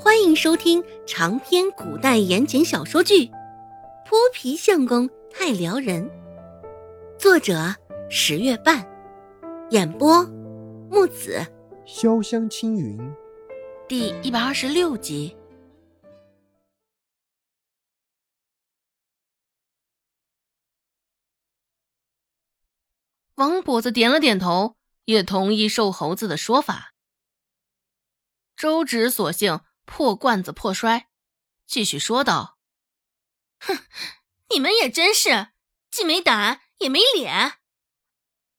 欢迎收听长篇古代言情小说剧《泼皮相公太撩人》，作者十月半，演播木子潇湘青云，第一百二十六集。王跛子点了点头，也同意瘦猴子的说法。周芷索性破罐子破摔，继续说道：“哼，你们也真是既没胆也没脸。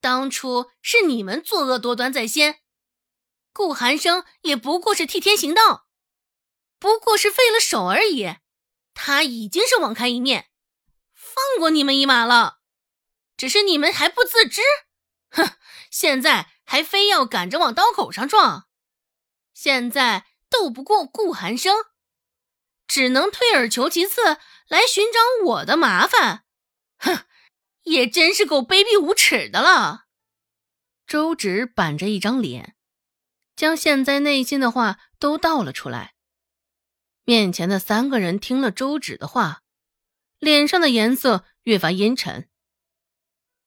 当初是你们作恶多端在先，顾寒生也不过是替天行道，不过是废了手而已。他已经是网开一面，放过你们一马了。只是你们还不自知，哼！现在还非要赶着往刀口上撞。”现在斗不过顾寒生，只能退而求其次来寻找我的麻烦。哼，也真是够卑鄙无耻的了。周芷板着一张脸，将现在内心的话都道了出来。面前的三个人听了周芷的话，脸上的颜色越发阴沉，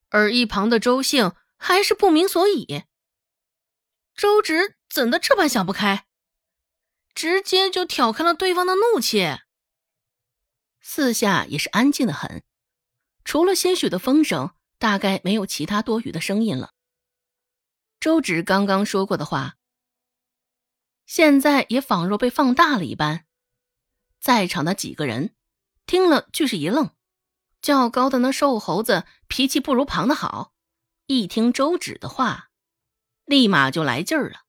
而一旁的周兴还是不明所以。周芷。怎的这般想不开，直接就挑开了对方的怒气。四下也是安静的很，除了些许的风声，大概没有其他多余的声音了。周芷刚刚说过的话，现在也仿若被放大了一般。在场的几个人听了，俱是一愣。较高的那瘦猴子脾气不如旁的好，一听周芷的话，立马就来劲儿了。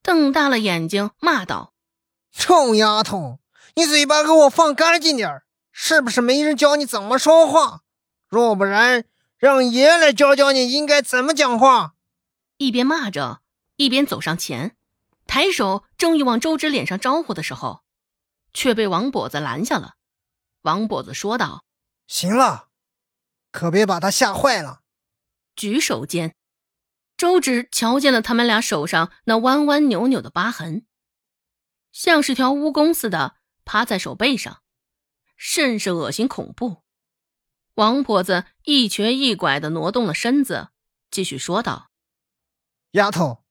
瞪大了眼睛骂道：“臭丫头，你嘴巴给我放干净点是不是没人教你怎么说话？若不然，让爷来教教你应该怎么讲话。”一边骂着，一边走上前，抬手正欲往周芷脸上招呼的时候，却被王跛子拦下了。王跛子说道：“行了，可别把他吓坏了。”举手间。周芷瞧见了他们俩手上那弯弯扭扭的疤痕，像是条蜈蚣似的趴在手背上，甚是恶心恐怖。王婆子一瘸一拐的挪动了身子，继续说道：“丫头，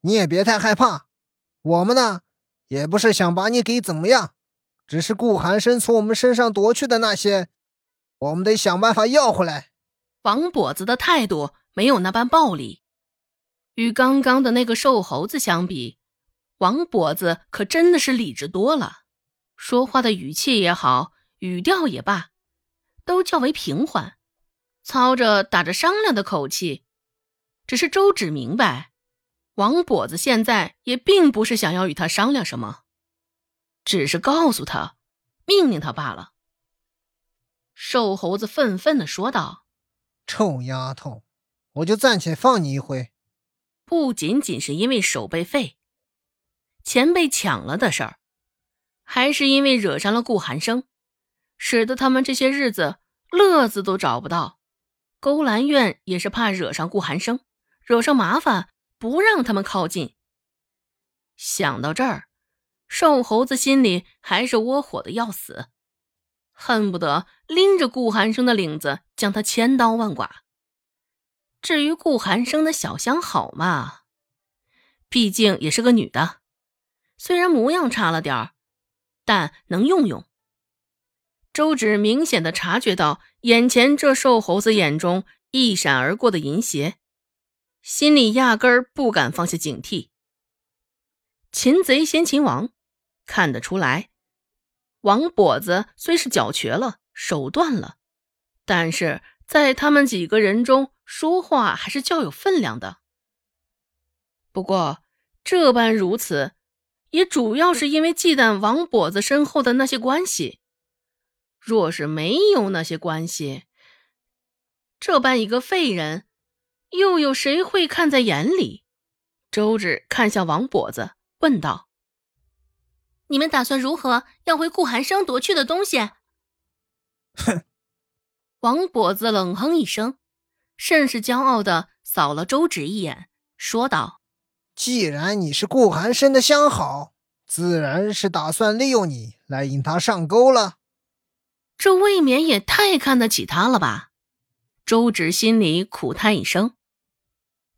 你也别太害怕，我们呢，也不是想把你给怎么样，只是顾寒生从我们身上夺去的那些，我们得想办法要回来。”王跛子的态度没有那般暴力。与刚刚的那个瘦猴子相比，王跛子可真的是理智多了。说话的语气也好，语调也罢，都较为平缓，操着打着商量的口气。只是周芷明白，王跛子现在也并不是想要与他商量什么，只是告诉他、命令他罢了。瘦猴子愤愤的说道：“臭丫头，我就暂且放你一回。”不仅仅是因为手被废、钱被抢了的事儿，还是因为惹上了顾寒生，使得他们这些日子乐子都找不到。勾栏院也是怕惹上顾寒生，惹上麻烦，不让他们靠近。想到这儿，瘦猴子心里还是窝火的要死，恨不得拎着顾寒生的领子将他千刀万剐。至于顾寒生的小相好嘛，毕竟也是个女的，虽然模样差了点儿，但能用用。周芷明显的察觉到眼前这瘦猴子眼中一闪而过的淫邪，心里压根儿不敢放下警惕。擒贼先擒王，看得出来，王跛子虽是脚瘸了，手断了，但是在他们几个人中。说话还是较有分量的。不过这般如此，也主要是因为忌惮王跛子身后的那些关系。若是没有那些关系，这般一个废人，又有谁会看在眼里？周芷看向王跛子，问道：“你们打算如何要回顾寒生夺去的东西？”哼！王跛子冷哼一声。甚是骄傲的扫了周芷一眼，说道：“既然你是顾寒生的相好，自然是打算利用你来引他上钩了。这未免也太看得起他了吧？周芷心里苦叹一声。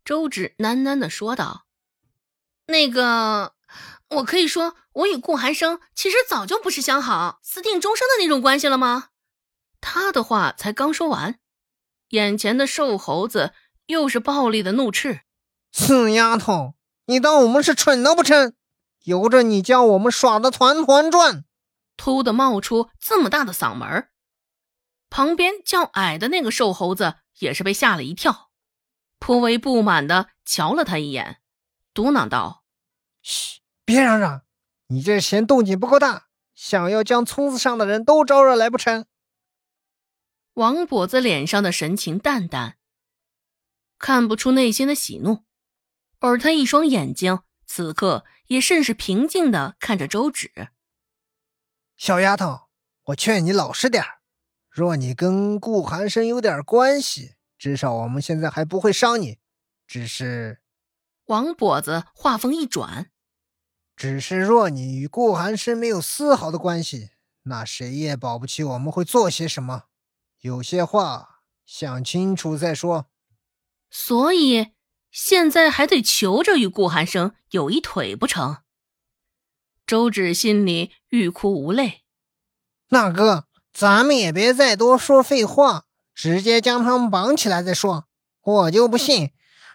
周芷喃喃的说道：“那个，我可以说，我与顾寒生其实早就不是相好、私定终生的那种关系了吗？”他的话才刚说完，眼前的瘦猴子又是暴力的怒斥：“死丫头，你当我们是蠢的不成？由着你将我们耍的团团转！”突的冒出这么大的嗓门旁边较矮的那个瘦猴子也是被吓了一跳，颇为不满的瞧了他一眼，嘟囔道：“嘘，别嚷嚷，你这嫌动静不够大，想要将村子上的人都招惹来不成？”王跛子脸上的神情淡淡，看不出内心的喜怒，而他一双眼睛此刻也甚是平静的看着周芷。小丫头，我劝你老实点若你跟顾寒生有点关系，至少我们现在还不会伤你。只是，王跛子话锋一转，只是若你与顾寒生没有丝毫的关系，那谁也保不齐我们会做些什么。有些话想清楚再说。所以现在还得求着与顾寒生有一腿不成？周芷心里欲哭无泪。大哥，咱们也别再多说废话，直接将他们绑起来再说。我就不信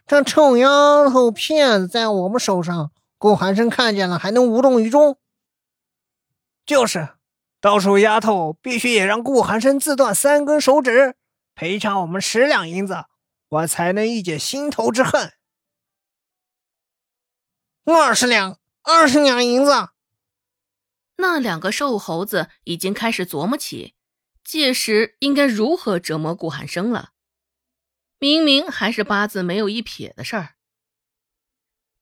这臭丫头片子在我们手上，顾寒生看见了还能无动于衷？就是。到时候丫头必须也让顾寒生自断三根手指，赔偿我们十两银子，我才能一解心头之恨。二十两，二十两银子。那两个瘦猴子已经开始琢磨起，届时应该如何折磨顾寒生了。明明还是八字没有一撇的事儿。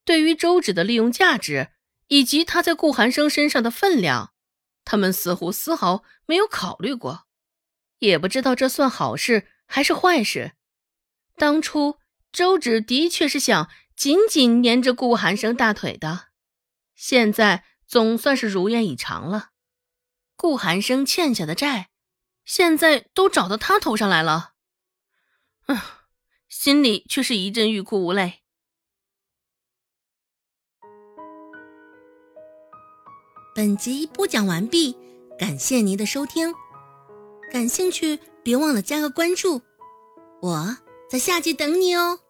对于周芷的利用价值，以及他在顾寒生身上的分量。他们似乎丝毫没有考虑过，也不知道这算好事还是坏事。当初周芷的确是想紧紧粘着顾寒生大腿的，现在总算是如愿以偿了。顾寒生欠下的债，现在都找到他头上来了，嗯，心里却是一阵欲哭无泪。本集播讲完毕，感谢您的收听。感兴趣别忘了加个关注，我在下集等你哦。